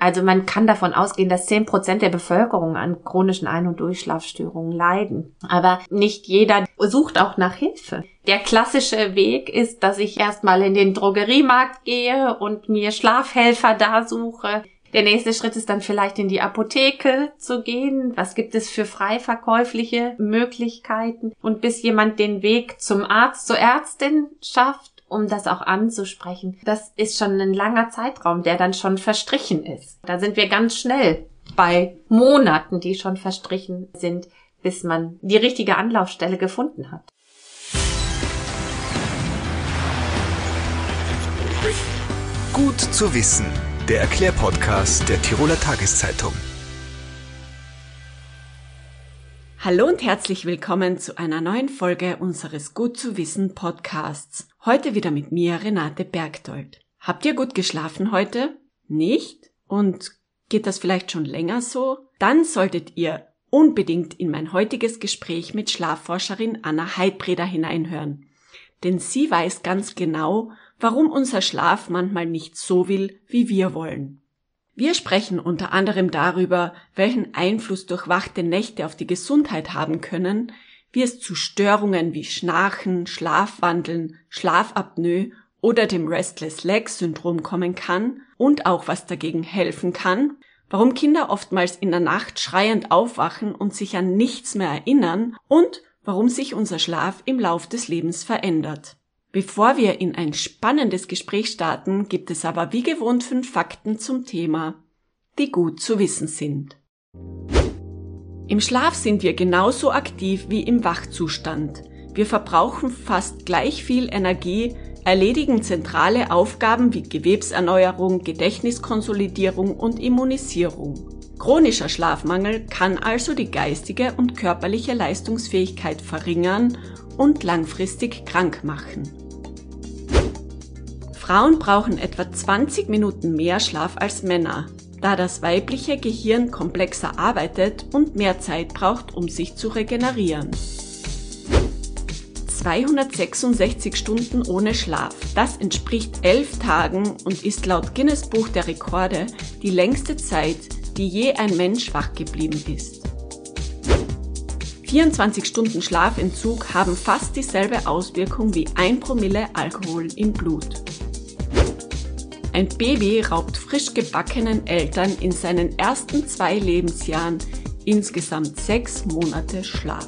Also man kann davon ausgehen, dass zehn Prozent der Bevölkerung an chronischen Ein- und Durchschlafstörungen leiden. Aber nicht jeder sucht auch nach Hilfe. Der klassische Weg ist, dass ich erstmal in den Drogeriemarkt gehe und mir Schlafhelfer da suche. Der nächste Schritt ist dann vielleicht in die Apotheke zu gehen. Was gibt es für frei verkäufliche Möglichkeiten? Und bis jemand den Weg zum Arzt, zur Ärztin schafft, um das auch anzusprechen, das ist schon ein langer Zeitraum, der dann schon verstrichen ist. Da sind wir ganz schnell bei Monaten, die schon verstrichen sind, bis man die richtige Anlaufstelle gefunden hat. Gut zu wissen der Erklärpodcast der Tiroler Tageszeitung. Hallo und herzlich willkommen zu einer neuen Folge unseres Gut zu wissen Podcasts. Heute wieder mit mir, Renate Bergdold. Habt ihr gut geschlafen heute? Nicht? Und geht das vielleicht schon länger so? Dann solltet ihr unbedingt in mein heutiges Gespräch mit Schlafforscherin Anna Heidbreder hineinhören. Denn sie weiß ganz genau, warum unser Schlaf manchmal nicht so will, wie wir wollen. Wir sprechen unter anderem darüber, welchen Einfluss durchwachte Nächte auf die Gesundheit haben können, wie es zu Störungen wie Schnarchen, Schlafwandeln, Schlafapnoe oder dem Restless Leg Syndrom kommen kann und auch was dagegen helfen kann, warum Kinder oftmals in der Nacht schreiend aufwachen und sich an nichts mehr erinnern und warum sich unser Schlaf im Lauf des Lebens verändert. Bevor wir in ein spannendes Gespräch starten, gibt es aber wie gewohnt fünf Fakten zum Thema, die gut zu wissen sind. Im Schlaf sind wir genauso aktiv wie im Wachzustand. Wir verbrauchen fast gleich viel Energie, erledigen zentrale Aufgaben wie Gewebserneuerung, Gedächtniskonsolidierung und Immunisierung. Chronischer Schlafmangel kann also die geistige und körperliche Leistungsfähigkeit verringern und langfristig krank machen. Frauen brauchen etwa 20 Minuten mehr Schlaf als Männer, da das weibliche Gehirn komplexer arbeitet und mehr Zeit braucht, um sich zu regenerieren. 266 Stunden ohne Schlaf. Das entspricht elf Tagen und ist laut Guinness Buch der Rekorde die längste Zeit, die je ein Mensch wach geblieben ist. 24 Stunden Schlafentzug haben fast dieselbe Auswirkung wie ein Promille Alkohol im Blut. Ein Baby raubt frisch gebackenen Eltern in seinen ersten zwei Lebensjahren insgesamt sechs Monate Schlaf.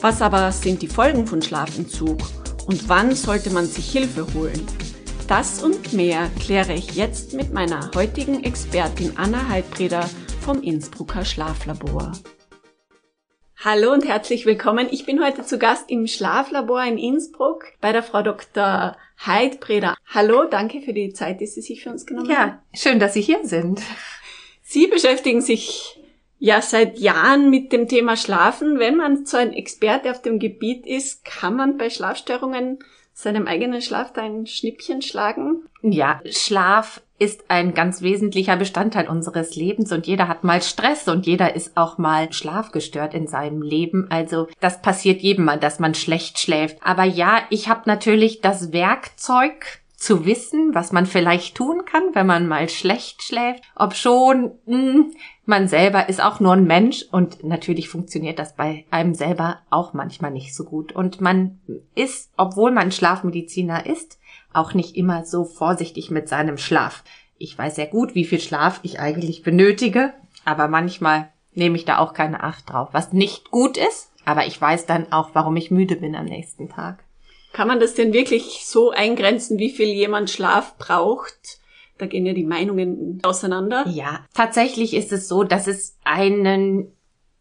Was aber sind die Folgen von Schlafentzug und wann sollte man sich Hilfe holen? Das und mehr kläre ich jetzt mit meiner heutigen Expertin Anna Heidbreder vom Innsbrucker Schlaflabor. Hallo und herzlich willkommen. Ich bin heute zu Gast im Schlaflabor in Innsbruck bei der Frau Dr. Heidbreder. Hallo, danke für die Zeit, die Sie sich für uns genommen ja, haben. Ja, schön, dass Sie hier sind. Sie beschäftigen sich ja seit Jahren mit dem Thema Schlafen. Wenn man so ein Experte auf dem Gebiet ist, kann man bei Schlafstörungen seinem eigenen Schlaf da ein Schnippchen schlagen? Ja, Schlaf ist ein ganz wesentlicher Bestandteil unseres Lebens und jeder hat mal Stress und jeder ist auch mal schlafgestört in seinem Leben. Also das passiert jedem mal, dass man schlecht schläft. Aber ja, ich habe natürlich das Werkzeug zu wissen, was man vielleicht tun kann, wenn man mal schlecht schläft. Ob schon, hm, man selber ist auch nur ein Mensch und natürlich funktioniert das bei einem selber auch manchmal nicht so gut. Und man ist, obwohl man Schlafmediziner ist, auch nicht immer so vorsichtig mit seinem Schlaf. Ich weiß sehr gut, wie viel Schlaf ich eigentlich benötige, aber manchmal nehme ich da auch keine Acht drauf, was nicht gut ist, aber ich weiß dann auch, warum ich müde bin am nächsten Tag. Kann man das denn wirklich so eingrenzen, wie viel jemand Schlaf braucht? Da gehen ja die Meinungen auseinander. Ja, tatsächlich ist es so, dass es einen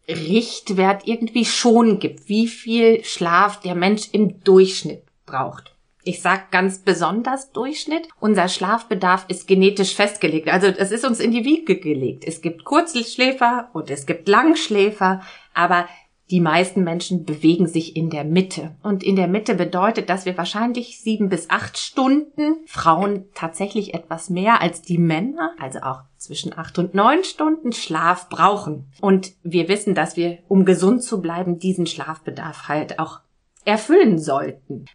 Richtwert irgendwie schon gibt, wie viel Schlaf der Mensch im Durchschnitt braucht. Ich sag ganz besonders Durchschnitt. Unser Schlafbedarf ist genetisch festgelegt. Also es ist uns in die Wiege gelegt. Es gibt Kurzschläfer und es gibt Langschläfer, aber die meisten Menschen bewegen sich in der Mitte. Und in der Mitte bedeutet, dass wir wahrscheinlich sieben bis acht Stunden, Frauen tatsächlich etwas mehr als die Männer, also auch zwischen acht und neun Stunden Schlaf brauchen. Und wir wissen, dass wir, um gesund zu bleiben, diesen Schlafbedarf halt auch erfüllen sollten.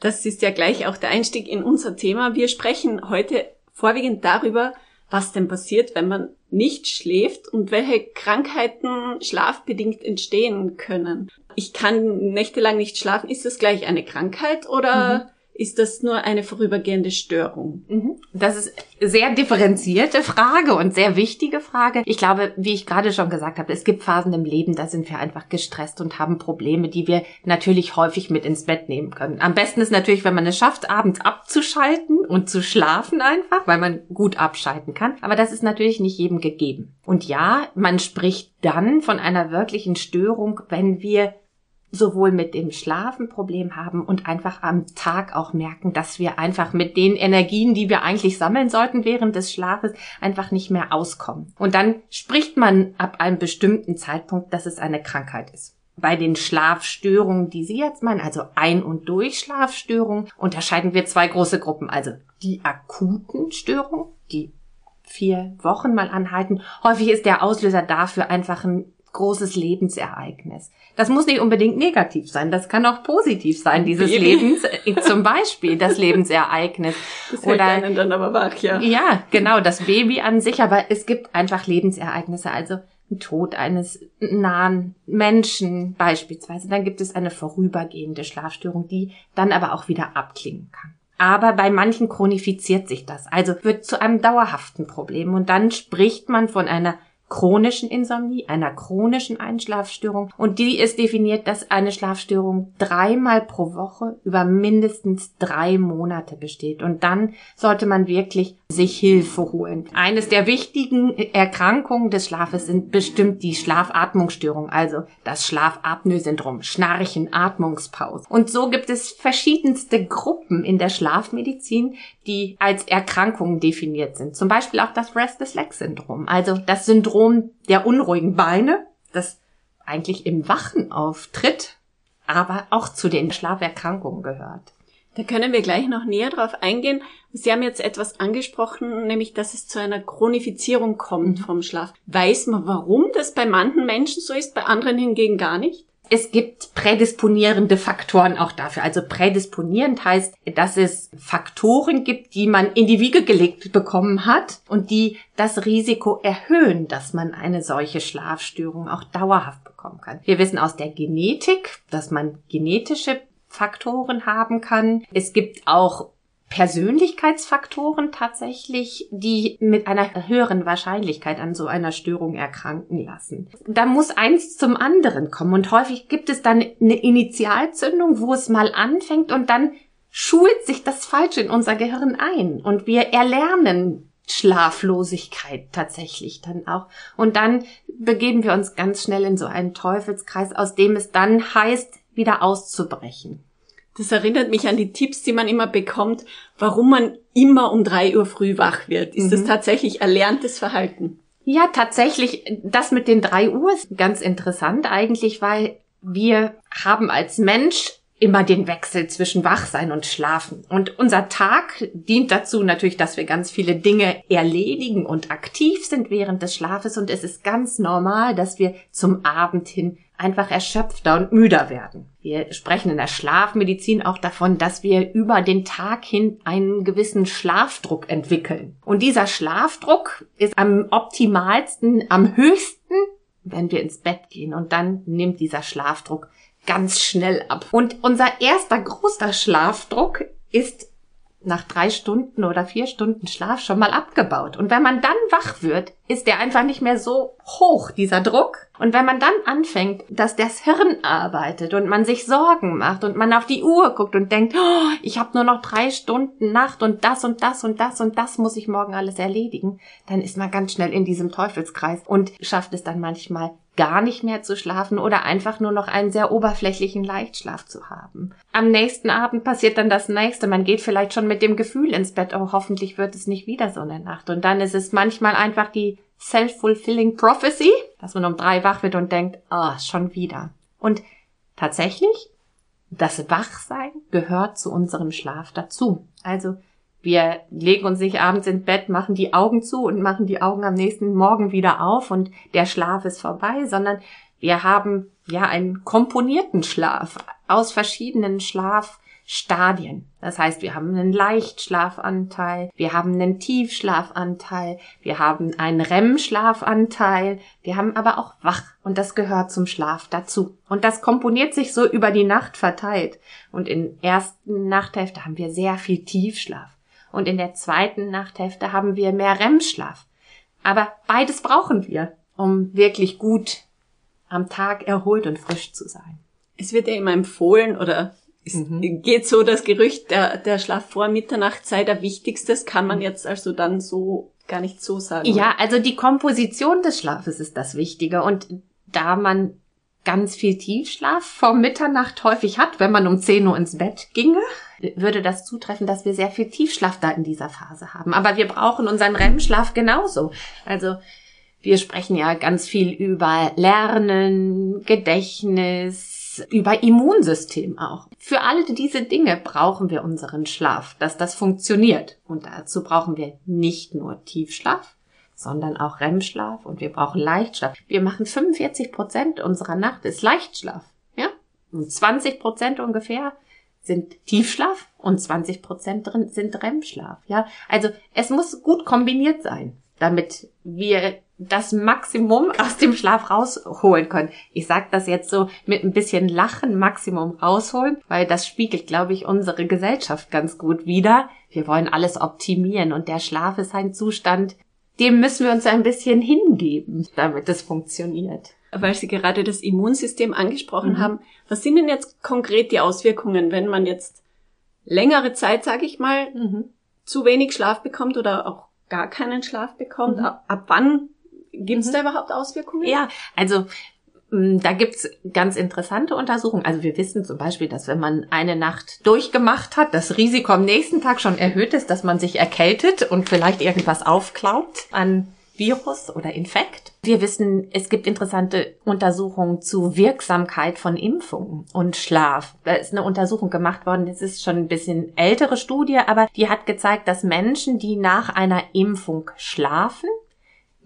Das ist ja gleich auch der Einstieg in unser Thema. Wir sprechen heute vorwiegend darüber, was denn passiert, wenn man nicht schläft und welche Krankheiten schlafbedingt entstehen können. Ich kann nächtelang nicht schlafen. Ist das gleich eine Krankheit oder mhm ist das nur eine vorübergehende Störung? Mhm. Das ist sehr differenzierte Frage und sehr wichtige Frage. Ich glaube, wie ich gerade schon gesagt habe, es gibt Phasen im Leben, da sind wir einfach gestresst und haben Probleme, die wir natürlich häufig mit ins Bett nehmen können. Am besten ist natürlich, wenn man es schafft, abends abzuschalten und zu schlafen einfach, weil man gut abschalten kann. Aber das ist natürlich nicht jedem gegeben. Und ja, man spricht dann von einer wirklichen Störung, wenn wir sowohl mit dem Schlafen Problem haben und einfach am Tag auch merken, dass wir einfach mit den Energien, die wir eigentlich sammeln sollten während des Schlafes, einfach nicht mehr auskommen. Und dann spricht man ab einem bestimmten Zeitpunkt, dass es eine Krankheit ist. Bei den Schlafstörungen, die Sie jetzt meinen, also Ein- und Durchschlafstörungen, unterscheiden wir zwei große Gruppen. Also die akuten Störungen, die vier Wochen mal anhalten. Häufig ist der Auslöser dafür einfach ein großes Lebensereignis. Das muss nicht unbedingt negativ sein, das kann auch positiv sein, dieses Baby. Lebens, äh, zum Beispiel das Lebensereignis. Das Oder einen dann aber wach, ja. Ja, genau, das Baby an sich, aber es gibt einfach Lebensereignisse, also ein Tod eines nahen Menschen beispielsweise. Dann gibt es eine vorübergehende Schlafstörung, die dann aber auch wieder abklingen kann. Aber bei manchen chronifiziert sich das, also wird zu einem dauerhaften Problem und dann spricht man von einer chronischen Insomnie, einer chronischen Einschlafstörung. Und die ist definiert, dass eine Schlafstörung dreimal pro Woche über mindestens drei Monate besteht. Und dann sollte man wirklich sich Hilfe holen. Eines der wichtigen Erkrankungen des Schlafes sind bestimmt die Schlafatmungsstörung, also das Schlafapnoe-Syndrom, Schnarchen, Atmungspause. Und so gibt es verschiedenste Gruppen in der Schlafmedizin, die als Erkrankungen definiert sind. Zum Beispiel auch das Restless Leg Syndrom, also das Syndrom der unruhigen Beine, das eigentlich im Wachen auftritt, aber auch zu den Schlaferkrankungen gehört. Da können wir gleich noch näher drauf eingehen. Sie haben jetzt etwas angesprochen, nämlich, dass es zu einer Chronifizierung kommt mhm. vom Schlaf. Weiß man, warum das bei manchen Menschen so ist, bei anderen hingegen gar nicht? Es gibt prädisponierende Faktoren auch dafür. Also prädisponierend heißt, dass es Faktoren gibt, die man in die Wiege gelegt bekommen hat und die das Risiko erhöhen, dass man eine solche Schlafstörung auch dauerhaft bekommen kann. Wir wissen aus der Genetik, dass man genetische Faktoren haben kann. Es gibt auch Persönlichkeitsfaktoren tatsächlich, die mit einer höheren Wahrscheinlichkeit an so einer Störung erkranken lassen. Da muss eins zum anderen kommen und häufig gibt es dann eine Initialzündung, wo es mal anfängt und dann schult sich das Falsche in unser Gehirn ein und wir erlernen Schlaflosigkeit tatsächlich dann auch. Und dann begeben wir uns ganz schnell in so einen Teufelskreis, aus dem es dann heißt, wieder auszubrechen. Das erinnert mich an die Tipps, die man immer bekommt, warum man immer um drei Uhr früh wach wird. Ist mhm. das tatsächlich erlerntes Verhalten? Ja, tatsächlich. Das mit den drei Uhr ist ganz interessant eigentlich, weil wir haben als Mensch immer den Wechsel zwischen Wachsein und Schlafen. Und unser Tag dient dazu natürlich, dass wir ganz viele Dinge erledigen und aktiv sind während des Schlafes. Und es ist ganz normal, dass wir zum Abend hin einfach erschöpfter und müder werden. Wir sprechen in der Schlafmedizin auch davon, dass wir über den Tag hin einen gewissen Schlafdruck entwickeln. Und dieser Schlafdruck ist am optimalsten, am höchsten, wenn wir ins Bett gehen. Und dann nimmt dieser Schlafdruck ganz schnell ab. Und unser erster großer Schlafdruck ist nach drei Stunden oder vier Stunden Schlaf schon mal abgebaut. Und wenn man dann wach wird, ist der einfach nicht mehr so hoch, dieser Druck. Und wenn man dann anfängt, dass das Hirn arbeitet und man sich Sorgen macht und man auf die Uhr guckt und denkt, oh, ich habe nur noch drei Stunden Nacht und das und das und das und das muss ich morgen alles erledigen, dann ist man ganz schnell in diesem Teufelskreis und schafft es dann manchmal gar nicht mehr zu schlafen oder einfach nur noch einen sehr oberflächlichen Leichtschlaf zu haben. Am nächsten Abend passiert dann das nächste. Man geht vielleicht schon mit dem Gefühl ins Bett, oh, hoffentlich wird es nicht wieder so eine Nacht. Und dann ist es manchmal einfach die self-fulfilling prophecy, dass man um drei wach wird und denkt, oh, schon wieder. Und tatsächlich, das Wachsein gehört zu unserem Schlaf dazu. Also wir legen uns nicht abends ins Bett, machen die Augen zu und machen die Augen am nächsten Morgen wieder auf und der Schlaf ist vorbei, sondern wir haben ja einen komponierten Schlaf aus verschiedenen Schlaf Stadien. Das heißt, wir haben einen Leichtschlafanteil, wir haben einen Tiefschlafanteil, wir haben einen REM-Schlafanteil, wir haben aber auch Wach und das gehört zum Schlaf dazu. Und das komponiert sich so über die Nacht verteilt. Und in ersten Nachthälfte haben wir sehr viel Tiefschlaf und in der zweiten Nachthälfte haben wir mehr REM-Schlaf. Aber beides brauchen wir, um wirklich gut am Tag erholt und frisch zu sein. Es wird ja immer empfohlen oder es mhm. geht so das Gerücht, der, der Schlaf vor Mitternacht sei der wichtigste. Das kann man jetzt also dann so gar nicht so sagen. Ja, also die Komposition des Schlafes ist das Wichtige. Und da man ganz viel Tiefschlaf vor Mitternacht häufig hat, wenn man um 10 Uhr ins Bett ginge, würde das zutreffen, dass wir sehr viel Tiefschlaf da in dieser Phase haben. Aber wir brauchen unseren REM-Schlaf genauso. Also wir sprechen ja ganz viel über Lernen, Gedächtnis, über Immunsystem auch. Für alle diese Dinge brauchen wir unseren Schlaf, dass das funktioniert. Und dazu brauchen wir nicht nur Tiefschlaf, sondern auch REM-Schlaf und wir brauchen Leichtschlaf. Wir machen 45 Prozent unserer Nacht ist Leichtschlaf, ja? Und 20 Prozent ungefähr sind Tiefschlaf und 20 Prozent drin sind REM-Schlaf, ja? Also es muss gut kombiniert sein, damit wir das Maximum aus dem Schlaf rausholen können. Ich sage das jetzt so mit ein bisschen Lachen, Maximum rausholen, weil das spiegelt, glaube ich, unsere Gesellschaft ganz gut wider. Wir wollen alles optimieren und der Schlaf ist ein Zustand, dem müssen wir uns ein bisschen hingeben, damit es funktioniert. Weil Sie gerade das Immunsystem angesprochen mhm. haben, was sind denn jetzt konkret die Auswirkungen, wenn man jetzt längere Zeit, sage ich mal, mhm. zu wenig Schlaf bekommt oder auch gar keinen Schlaf bekommt? Mhm. Ab, wann Gibt es mhm. da überhaupt Auswirkungen? Ja, also mm, da gibt's ganz interessante Untersuchungen. Also wir wissen zum Beispiel, dass wenn man eine Nacht durchgemacht hat, das Risiko am nächsten Tag schon erhöht ist, dass man sich erkältet und vielleicht irgendwas aufklaut an Virus oder Infekt. Wir wissen, es gibt interessante Untersuchungen zu Wirksamkeit von Impfungen und Schlaf. Da ist eine Untersuchung gemacht worden, das ist schon ein bisschen ältere Studie, aber die hat gezeigt, dass Menschen, die nach einer Impfung schlafen,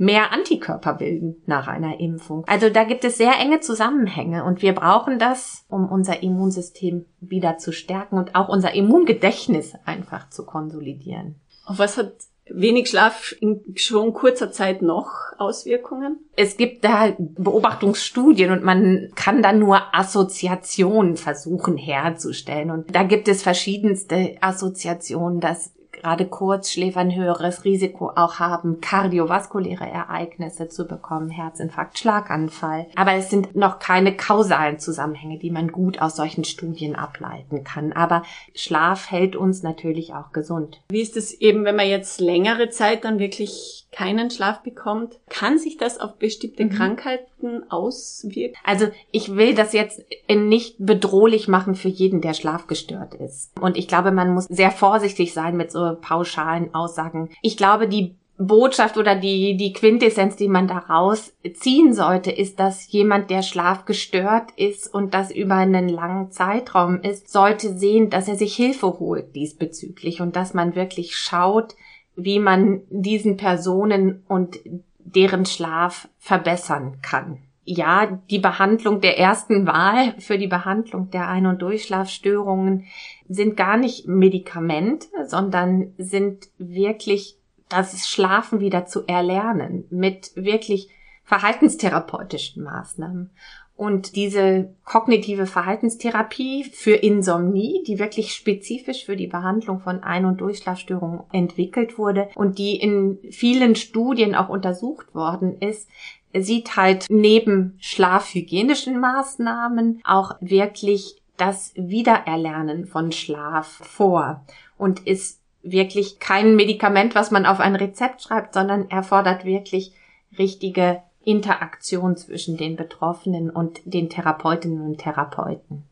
mehr Antikörper bilden nach einer Impfung. Also da gibt es sehr enge Zusammenhänge und wir brauchen das, um unser Immunsystem wieder zu stärken und auch unser Immungedächtnis einfach zu konsolidieren. Auf was hat wenig Schlaf in schon kurzer Zeit noch Auswirkungen? Es gibt da Beobachtungsstudien und man kann dann nur Assoziationen versuchen herzustellen. Und da gibt es verschiedenste Assoziationen, dass gerade Kurzschläfer ein höheres Risiko auch haben, kardiovaskuläre Ereignisse zu bekommen, Herzinfarkt, Schlaganfall. Aber es sind noch keine kausalen Zusammenhänge, die man gut aus solchen Studien ableiten kann. Aber Schlaf hält uns natürlich auch gesund. Wie ist es eben, wenn man jetzt längere Zeit dann wirklich keinen Schlaf bekommt? Kann sich das auf bestimmte mhm. Krankheiten auswirken? Also ich will das jetzt nicht bedrohlich machen für jeden, der schlafgestört ist. Und ich glaube, man muss sehr vorsichtig sein mit so pauschalen Aussagen. Ich glaube, die Botschaft oder die, die Quintessenz, die man daraus ziehen sollte, ist, dass jemand, der schlafgestört ist und das über einen langen Zeitraum ist, sollte sehen, dass er sich Hilfe holt diesbezüglich und dass man wirklich schaut, wie man diesen Personen und deren Schlaf verbessern kann. Ja, die Behandlung der ersten Wahl für die Behandlung der Ein- und Durchschlafstörungen sind gar nicht Medikamente, sondern sind wirklich das Schlafen wieder zu erlernen mit wirklich verhaltenstherapeutischen Maßnahmen. Und diese kognitive Verhaltenstherapie für Insomnie, die wirklich spezifisch für die Behandlung von Ein- und Durchschlafstörungen entwickelt wurde und die in vielen Studien auch untersucht worden ist, sieht halt neben schlafhygienischen Maßnahmen auch wirklich das Wiedererlernen von Schlaf vor und ist wirklich kein Medikament, was man auf ein Rezept schreibt, sondern erfordert wirklich richtige Interaktion zwischen den Betroffenen und den Therapeutinnen und Therapeuten.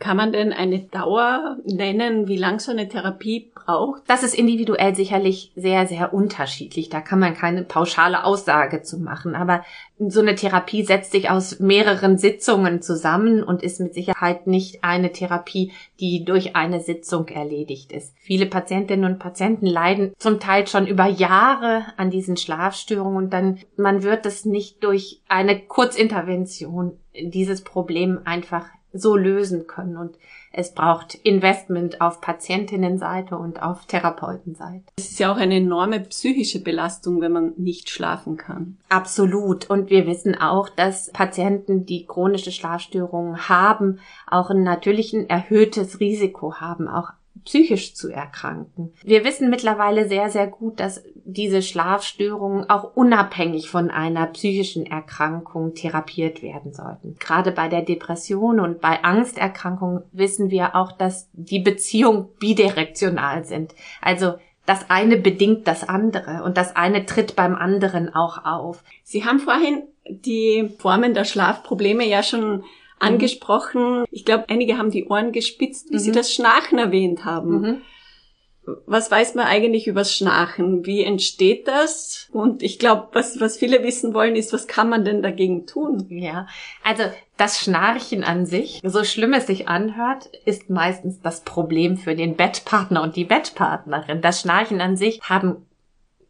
Kann man denn eine Dauer nennen, wie lang so eine Therapie braucht? Das ist individuell sicherlich sehr, sehr unterschiedlich. Da kann man keine pauschale Aussage zu machen. Aber so eine Therapie setzt sich aus mehreren Sitzungen zusammen und ist mit Sicherheit nicht eine Therapie, die durch eine Sitzung erledigt ist. Viele Patientinnen und Patienten leiden zum Teil schon über Jahre an diesen Schlafstörungen und dann man wird es nicht durch eine Kurzintervention dieses Problem einfach so lösen können. Und es braucht Investment auf Patientinnenseite und auf Therapeutenseite. Es ist ja auch eine enorme psychische Belastung, wenn man nicht schlafen kann. Absolut. Und wir wissen auch, dass Patienten, die chronische Schlafstörungen haben, auch ein natürlich ein erhöhtes Risiko haben, auch psychisch zu erkranken. Wir wissen mittlerweile sehr, sehr gut, dass diese Schlafstörungen auch unabhängig von einer psychischen Erkrankung therapiert werden sollten. Gerade bei der Depression und bei Angsterkrankungen wissen wir auch, dass die Beziehungen bidirektional sind. Also das eine bedingt das andere und das eine tritt beim anderen auch auf. Sie haben vorhin die Formen der Schlafprobleme ja schon. Angesprochen. Ich glaube, einige haben die Ohren gespitzt, wie mhm. sie das Schnarchen erwähnt haben. Mhm. Was weiß man eigentlich übers Schnarchen? Wie entsteht das? Und ich glaube, was, was viele wissen wollen, ist, was kann man denn dagegen tun? Ja, also das Schnarchen an sich, so schlimm es sich anhört, ist meistens das Problem für den Bettpartner und die Bettpartnerin. Das Schnarchen an sich haben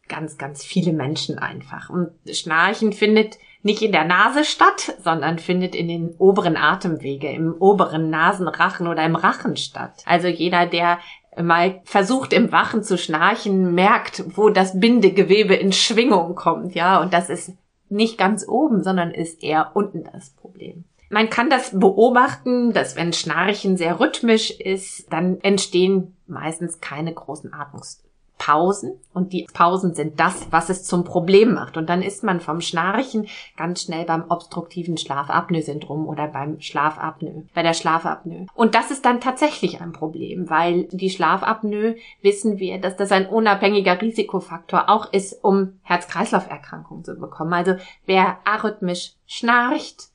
ganz, ganz viele Menschen einfach. Und Schnarchen findet nicht in der Nase statt, sondern findet in den oberen Atemwege, im oberen Nasenrachen oder im Rachen statt. Also jeder, der mal versucht im Wachen zu schnarchen, merkt, wo das Bindegewebe in Schwingung kommt, ja, und das ist nicht ganz oben, sondern ist eher unten das Problem. Man kann das beobachten, dass wenn Schnarchen sehr rhythmisch ist, dann entstehen meistens keine großen Atmungs Pausen und die Pausen sind das, was es zum Problem macht. Und dann ist man vom Schnarchen ganz schnell beim obstruktiven Schlafapnoe-Syndrom oder beim Schlafapnoe, bei der Schlafapnoe. Und das ist dann tatsächlich ein Problem, weil die Schlafapnoe wissen wir, dass das ein unabhängiger Risikofaktor auch ist, um Herz-Kreislauf-Erkrankungen zu bekommen. Also wer arrhythmisch schnarcht,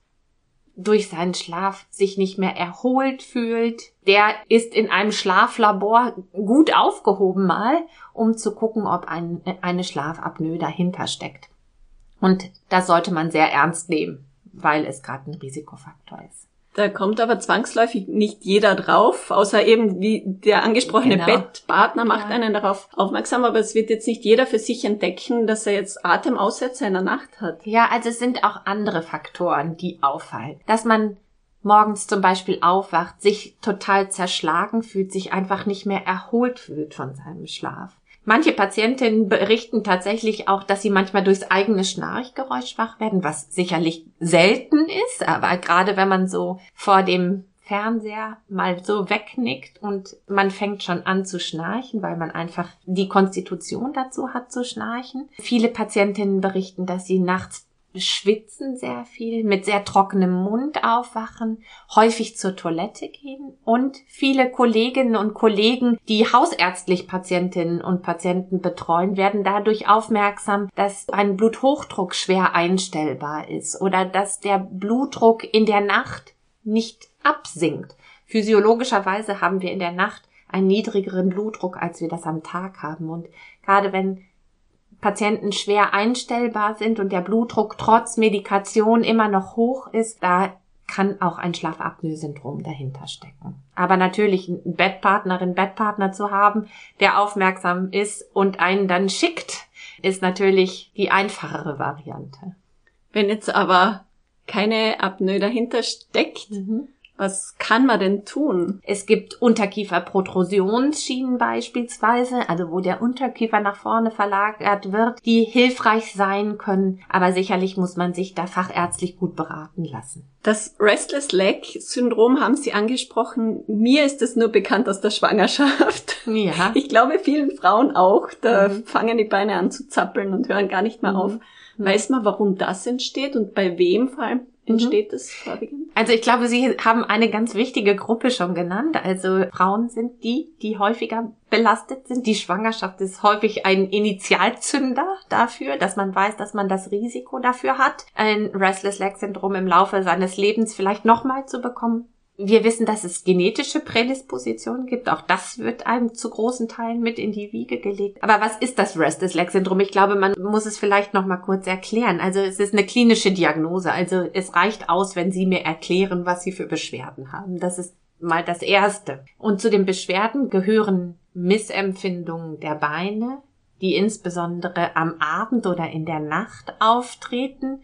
durch seinen Schlaf sich nicht mehr erholt fühlt, der ist in einem Schlaflabor gut aufgehoben mal, um zu gucken, ob ein, eine Schlafapnoe dahinter steckt. Und das sollte man sehr ernst nehmen, weil es gerade ein Risikofaktor ist. Da kommt aber zwangsläufig nicht jeder drauf, außer eben wie der angesprochene genau. Bettpartner macht ja. einen darauf aufmerksam, aber es wird jetzt nicht jeder für sich entdecken, dass er jetzt Atemaussetzer in der Nacht hat. Ja, also es sind auch andere Faktoren, die auffallen. Dass man morgens zum Beispiel aufwacht, sich total zerschlagen fühlt, sich einfach nicht mehr erholt fühlt von seinem Schlaf. Manche Patientinnen berichten tatsächlich auch, dass sie manchmal durchs eigene Schnarchgeräusch wach werden, was sicherlich selten ist, aber gerade wenn man so vor dem Fernseher mal so wegnickt und man fängt schon an zu schnarchen, weil man einfach die Konstitution dazu hat zu schnarchen. Viele Patientinnen berichten, dass sie nachts schwitzen sehr viel, mit sehr trockenem Mund aufwachen, häufig zur Toilette gehen und viele Kolleginnen und Kollegen, die hausärztlich Patientinnen und Patienten betreuen, werden dadurch aufmerksam, dass ein Bluthochdruck schwer einstellbar ist oder dass der Blutdruck in der Nacht nicht absinkt. Physiologischerweise haben wir in der Nacht einen niedrigeren Blutdruck, als wir das am Tag haben. Und gerade wenn Patienten schwer einstellbar sind und der Blutdruck trotz Medikation immer noch hoch ist, da kann auch ein Schlafapnoe-Syndrom dahinter stecken. Aber natürlich einen Bettpartnerin, Bettpartner zu haben, der aufmerksam ist und einen dann schickt, ist natürlich die einfachere Variante. Wenn jetzt aber keine Apnoe dahinter steckt, mhm. Was kann man denn tun? Es gibt Unterkieferprotrusionsschienen beispielsweise, also wo der Unterkiefer nach vorne verlagert wird, die hilfreich sein können, aber sicherlich muss man sich da fachärztlich gut beraten lassen. Das Restless Leg Syndrom haben Sie angesprochen. Mir ist es nur bekannt aus der Schwangerschaft. Ja. Ich glaube vielen Frauen auch. Da mhm. fangen die Beine an zu zappeln und hören gar nicht mehr mhm. auf. Weiß man, warum das entsteht und bei wem vor allem entsteht mhm. es vorwiegend? Also ich glaube, Sie haben eine ganz wichtige Gruppe schon genannt. Also Frauen sind die, die häufiger belastet sind. Die Schwangerschaft ist häufig ein Initialzünder dafür, dass man weiß, dass man das Risiko dafür hat, ein Restless Leg Syndrom im Laufe seines Lebens vielleicht nochmal zu bekommen. Wir wissen, dass es genetische Prädispositionen gibt. Auch das wird einem zu großen Teilen mit in die Wiege gelegt. Aber was ist das Restless Leg Syndrom? Ich glaube, man muss es vielleicht noch mal kurz erklären. Also es ist eine klinische Diagnose. Also es reicht aus, wenn Sie mir erklären, was Sie für Beschwerden haben. Das ist mal das Erste. Und zu den Beschwerden gehören Missempfindungen der Beine, die insbesondere am Abend oder in der Nacht auftreten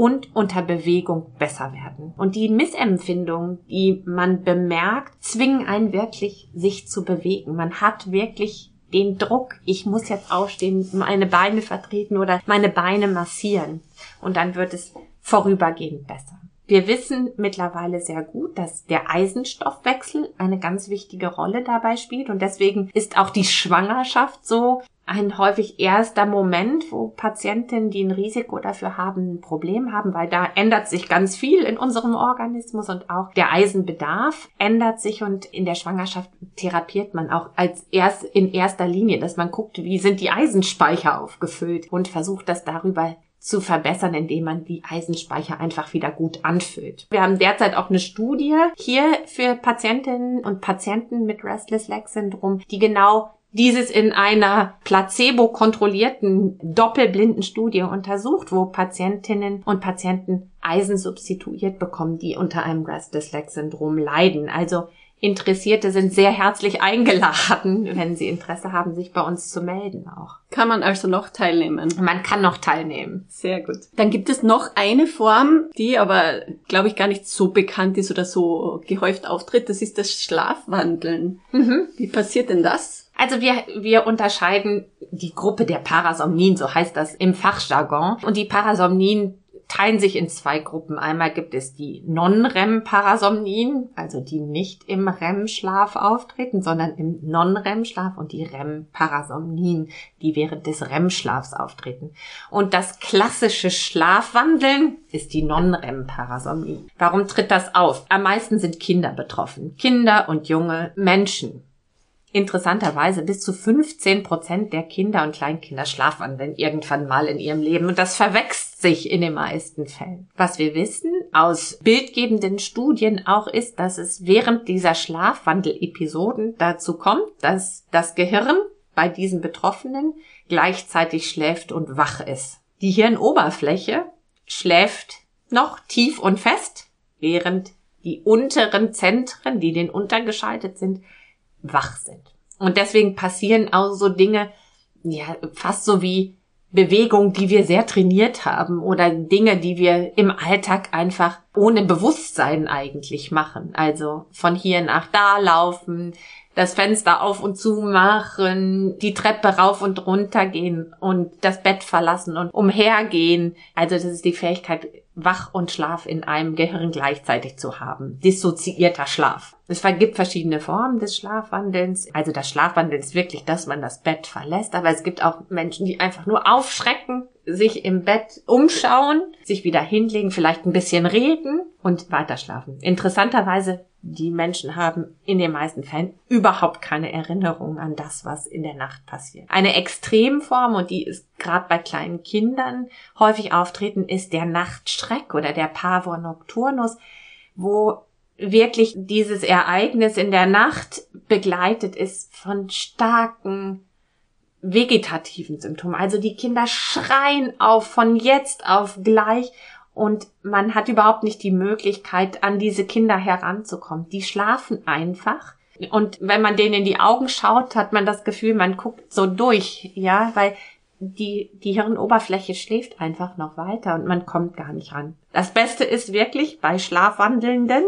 und unter Bewegung besser werden. Und die Missempfindungen, die man bemerkt, zwingen einen wirklich, sich zu bewegen. Man hat wirklich den Druck, ich muss jetzt aufstehen, meine Beine vertreten oder meine Beine massieren. Und dann wird es vorübergehend besser. Wir wissen mittlerweile sehr gut, dass der Eisenstoffwechsel eine ganz wichtige Rolle dabei spielt und deswegen ist auch die Schwangerschaft so ein häufig erster Moment, wo Patientinnen, die ein Risiko dafür haben, ein Problem haben, weil da ändert sich ganz viel in unserem Organismus und auch der Eisenbedarf ändert sich und in der Schwangerschaft therapiert man auch als erst in erster Linie, dass man guckt, wie sind die Eisenspeicher aufgefüllt und versucht das darüber zu verbessern, indem man die Eisenspeicher einfach wieder gut anfüllt. Wir haben derzeit auch eine Studie hier für Patientinnen und Patienten mit Restless Leg Syndrom, die genau dieses in einer placebo-kontrollierten doppelblinden Studie untersucht, wo Patientinnen und Patienten Eisen substituiert bekommen, die unter einem Restless Leg Syndrom leiden. Also Interessierte sind sehr herzlich eingeladen, wenn sie Interesse haben, sich bei uns zu melden auch. Kann man also noch teilnehmen? Man kann noch teilnehmen. Sehr gut. Dann gibt es noch eine Form, die aber, glaube ich, gar nicht so bekannt ist oder so gehäuft auftritt. Das ist das Schlafwandeln. Mhm. Wie passiert denn das? Also wir, wir unterscheiden die Gruppe der Parasomnien, so heißt das im Fachjargon. Und die Parasomnien teilen sich in zwei Gruppen. Einmal gibt es die Non-REM-Parasomnien, also die nicht im REM-Schlaf auftreten, sondern im Non-REM-Schlaf und die REM-Parasomnien, die während des REM-Schlafs auftreten. Und das klassische Schlafwandeln ist die Non-REM-Parasomnie. Warum tritt das auf? Am meisten sind Kinder betroffen. Kinder und junge Menschen. Interessanterweise bis zu 15 Prozent der Kinder und Kleinkinder schlafwandeln irgendwann mal in ihrem Leben und das verwächst sich in den meisten Fällen. Was wir wissen aus bildgebenden Studien auch ist, dass es während dieser Schlafwandelepisoden dazu kommt, dass das Gehirn bei diesen Betroffenen gleichzeitig schläft und wach ist. Die Hirnoberfläche schläft noch tief und fest, während die unteren Zentren, die den untergeschaltet sind, wach sind. Und deswegen passieren auch so Dinge, ja, fast so wie Bewegungen, die wir sehr trainiert haben oder Dinge, die wir im Alltag einfach ohne Bewusstsein eigentlich machen. Also von hier nach da laufen, das Fenster auf und zu machen, die Treppe rauf und runter gehen und das Bett verlassen und umhergehen. Also das ist die Fähigkeit, Wach und Schlaf in einem Gehirn gleichzeitig zu haben. Dissoziierter Schlaf. Es gibt verschiedene Formen des Schlafwandelns. Also das Schlafwandeln ist wirklich, dass man das Bett verlässt. Aber es gibt auch Menschen, die einfach nur aufschrecken, sich im Bett umschauen, sich wieder hinlegen, vielleicht ein bisschen reden und weiter schlafen. Interessanterweise die Menschen haben in den meisten Fällen überhaupt keine Erinnerung an das, was in der Nacht passiert. Eine Extremform, und die ist gerade bei kleinen Kindern häufig auftreten, ist der Nachtschreck oder der Pavor nocturnus, wo wirklich dieses Ereignis in der Nacht begleitet ist von starken vegetativen Symptomen. Also die Kinder schreien auf von jetzt auf gleich und man hat überhaupt nicht die Möglichkeit, an diese Kinder heranzukommen. Die schlafen einfach. Und wenn man denen in die Augen schaut, hat man das Gefühl, man guckt so durch, ja, weil die, die Hirnoberfläche schläft einfach noch weiter und man kommt gar nicht ran. Das Beste ist wirklich, bei Schlafwandelnden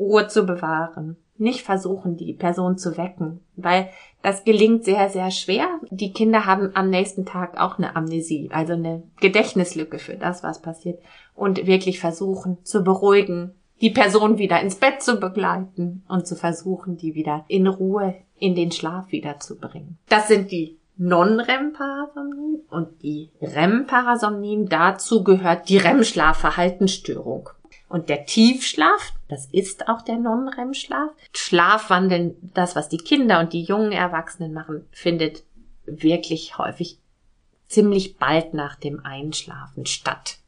Ruhe zu bewahren. Nicht versuchen, die Person zu wecken, weil das gelingt sehr, sehr schwer. Die Kinder haben am nächsten Tag auch eine Amnesie, also eine Gedächtnislücke für das, was passiert. Und wirklich versuchen zu beruhigen, die Person wieder ins Bett zu begleiten und zu versuchen, die wieder in Ruhe in den Schlaf wiederzubringen. Das sind die Non-REM-Parasomnien und die REM-Parasomnien. Dazu gehört die REM-Schlafverhaltensstörung. Und der Tiefschlaf, das ist auch der Non-REM-Schlaf. Schlafwandeln, das, was die Kinder und die jungen Erwachsenen machen, findet wirklich häufig ziemlich bald nach dem Einschlafen statt.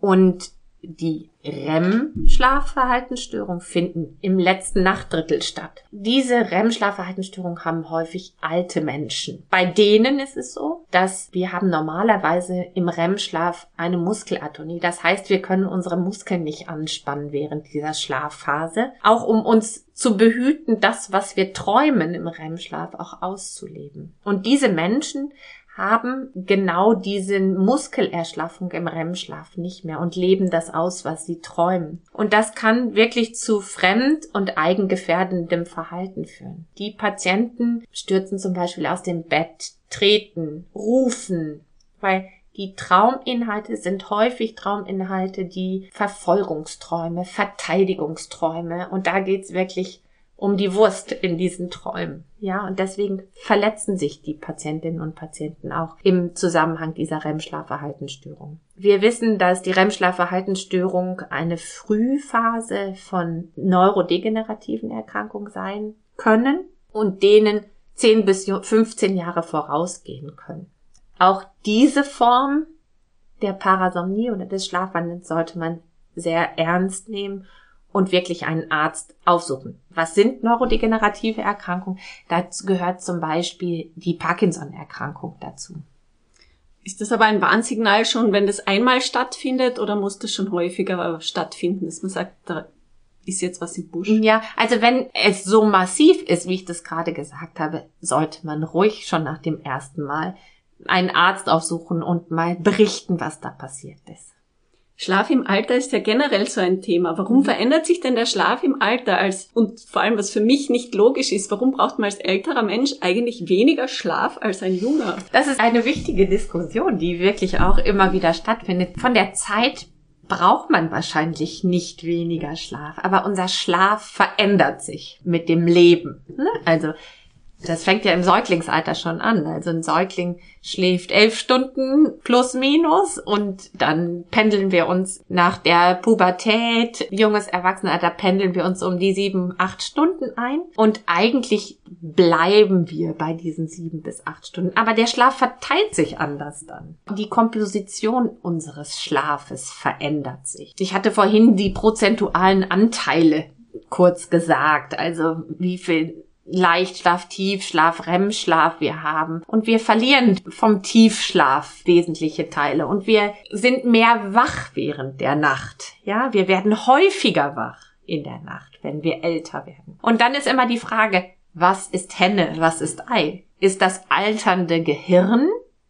Und die REM-Schlafverhaltensstörungen finden im letzten Nachtdrittel statt. Diese REM-Schlafverhaltensstörungen haben häufig alte Menschen. Bei denen ist es so, dass wir haben normalerweise im REM-Schlaf eine Muskelatonie. Das heißt, wir können unsere Muskeln nicht anspannen während dieser Schlafphase. Auch um uns zu behüten, das, was wir träumen im REM-Schlaf auch auszuleben. Und diese Menschen haben genau diese Muskelerschlaffung im REM-Schlaf nicht mehr und leben das aus, was sie träumen. Und das kann wirklich zu fremd- und eigengefährdendem Verhalten führen. Die Patienten stürzen zum Beispiel aus dem Bett, treten, rufen, weil die Trauminhalte sind häufig Trauminhalte, die Verfolgungsträume, Verteidigungsträume und da geht's wirklich um die Wurst in diesen Träumen. Ja, und deswegen verletzen sich die Patientinnen und Patienten auch im Zusammenhang dieser REM-Schlafverhaltensstörung. Wir wissen, dass die REM-Schlafverhaltensstörung eine Frühphase von neurodegenerativen Erkrankungen sein können und denen 10 bis 15 Jahre vorausgehen können. Auch diese Form der Parasomnie oder des Schlafwandels sollte man sehr ernst nehmen und wirklich einen Arzt aufsuchen. Was sind neurodegenerative Erkrankungen? Dazu gehört zum Beispiel die Parkinson-Erkrankung dazu. Ist das aber ein Warnsignal schon, wenn das einmal stattfindet oder muss das schon häufiger stattfinden, dass man sagt, da ist jetzt was im Busch? Ja, also wenn es so massiv ist, wie ich das gerade gesagt habe, sollte man ruhig schon nach dem ersten Mal einen Arzt aufsuchen und mal berichten, was da passiert ist. Schlaf im Alter ist ja generell so ein Thema. Warum mhm. verändert sich denn der Schlaf im Alter als, und vor allem was für mich nicht logisch ist, warum braucht man als älterer Mensch eigentlich weniger Schlaf als ein junger? Das ist eine wichtige Diskussion, die wirklich auch immer wieder stattfindet. Von der Zeit braucht man wahrscheinlich nicht weniger Schlaf, aber unser Schlaf verändert sich mit dem Leben. Ne? Also das fängt ja im Säuglingsalter schon an. Also ein Säugling schläft elf Stunden plus minus und dann pendeln wir uns nach der Pubertät, junges Erwachsenenalter, pendeln wir uns um die sieben, acht Stunden ein. Und eigentlich bleiben wir bei diesen sieben bis acht Stunden. Aber der Schlaf verteilt sich anders dann. Die Komposition unseres Schlafes verändert sich. Ich hatte vorhin die prozentualen Anteile kurz gesagt. Also wie viel Leichtschlaf, Tiefschlaf, REM-Schlaf wir haben. Und wir verlieren vom Tiefschlaf wesentliche Teile. Und wir sind mehr wach während der Nacht. Ja, wir werden häufiger wach in der Nacht, wenn wir älter werden. Und dann ist immer die Frage, was ist Henne, was ist Ei? Ist das alternde Gehirn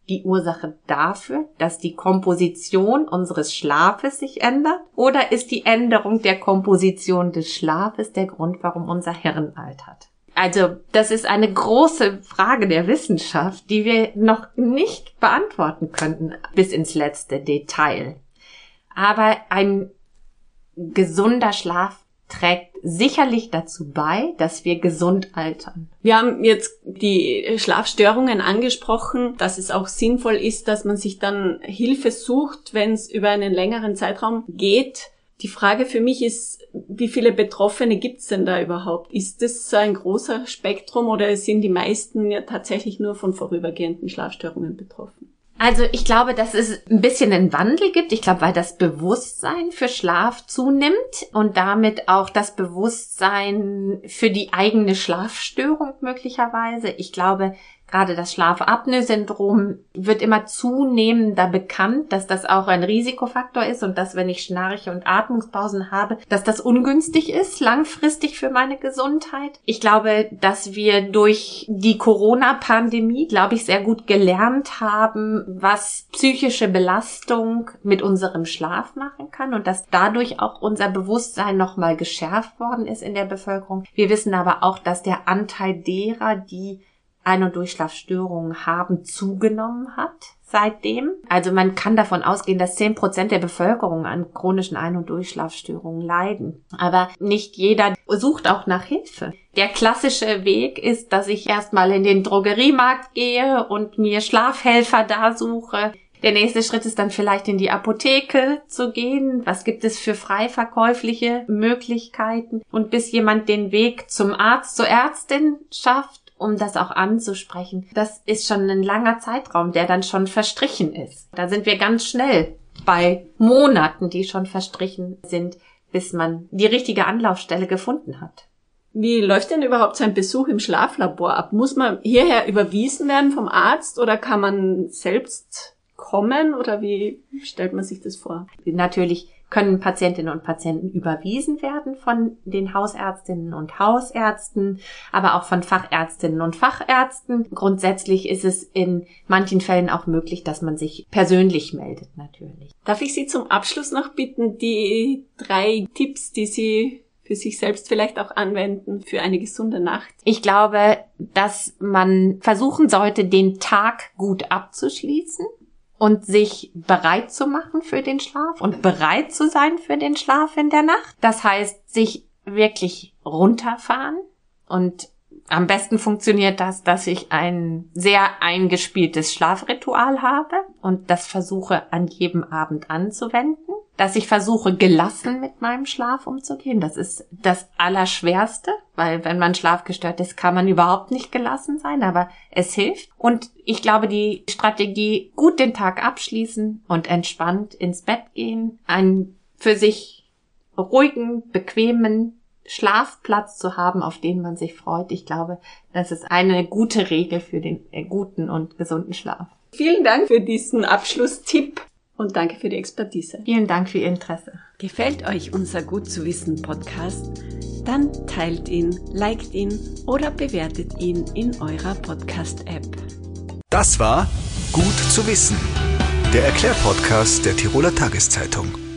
die Ursache dafür, dass die Komposition unseres Schlafes sich ändert? Oder ist die Änderung der Komposition des Schlafes der Grund, warum unser Hirn altert? Also, das ist eine große Frage der Wissenschaft, die wir noch nicht beantworten könnten bis ins letzte Detail. Aber ein gesunder Schlaf trägt sicherlich dazu bei, dass wir gesund altern. Wir haben jetzt die Schlafstörungen angesprochen, dass es auch sinnvoll ist, dass man sich dann Hilfe sucht, wenn es über einen längeren Zeitraum geht. Die Frage für mich ist, wie viele Betroffene gibt's denn da überhaupt? Ist das so ein großer Spektrum oder sind die meisten ja tatsächlich nur von vorübergehenden Schlafstörungen betroffen? Also ich glaube, dass es ein bisschen einen Wandel gibt. Ich glaube, weil das Bewusstsein für Schlaf zunimmt und damit auch das Bewusstsein für die eigene Schlafstörung möglicherweise. Ich glaube, Gerade das Schlafapnoe-Syndrom wird immer zunehmender bekannt, dass das auch ein Risikofaktor ist und dass, wenn ich Schnarche und Atmungspausen habe, dass das ungünstig ist, langfristig für meine Gesundheit. Ich glaube, dass wir durch die Corona-Pandemie, glaube ich, sehr gut gelernt haben, was psychische Belastung mit unserem Schlaf machen kann und dass dadurch auch unser Bewusstsein nochmal geschärft worden ist in der Bevölkerung. Wir wissen aber auch, dass der Anteil derer, die ein- und Durchschlafstörungen haben, zugenommen hat seitdem. Also man kann davon ausgehen, dass zehn Prozent der Bevölkerung an chronischen Ein- und Durchschlafstörungen leiden. Aber nicht jeder sucht auch nach Hilfe. Der klassische Weg ist, dass ich erstmal in den Drogeriemarkt gehe und mir Schlafhelfer da suche. Der nächste Schritt ist dann vielleicht in die Apotheke zu gehen. Was gibt es für frei verkäufliche Möglichkeiten? Und bis jemand den Weg zum Arzt, zur Ärztin schafft, um das auch anzusprechen. Das ist schon ein langer Zeitraum, der dann schon verstrichen ist. Da sind wir ganz schnell bei Monaten, die schon verstrichen sind, bis man die richtige Anlaufstelle gefunden hat. Wie läuft denn überhaupt sein Besuch im Schlaflabor ab? Muss man hierher überwiesen werden vom Arzt oder kann man selbst kommen oder wie stellt man sich das vor? Natürlich können Patientinnen und Patienten überwiesen werden von den Hausärztinnen und Hausärzten, aber auch von Fachärztinnen und Fachärzten. Grundsätzlich ist es in manchen Fällen auch möglich, dass man sich persönlich meldet, natürlich. Darf ich Sie zum Abschluss noch bitten, die drei Tipps, die Sie für sich selbst vielleicht auch anwenden für eine gesunde Nacht? Ich glaube, dass man versuchen sollte, den Tag gut abzuschließen und sich bereit zu machen für den Schlaf und bereit zu sein für den Schlaf in der Nacht. Das heißt, sich wirklich runterfahren und am besten funktioniert das, dass ich ein sehr eingespieltes Schlafritual habe und das versuche an jedem Abend anzuwenden dass ich versuche, gelassen mit meinem Schlaf umzugehen. Das ist das Allerschwerste, weil wenn man schlafgestört ist, kann man überhaupt nicht gelassen sein, aber es hilft. Und ich glaube, die Strategie, gut den Tag abschließen und entspannt ins Bett gehen, einen für sich ruhigen, bequemen Schlafplatz zu haben, auf den man sich freut. Ich glaube, das ist eine gute Regel für den äh, guten und gesunden Schlaf. Vielen Dank für diesen Abschlusstipp und danke für die Expertise. Vielen Dank für Ihr Interesse. Gefällt euch unser Gut zu wissen Podcast? Dann teilt ihn, liked ihn oder bewertet ihn in eurer Podcast-App. Das war Gut zu wissen, der Erklärpodcast der Tiroler Tageszeitung.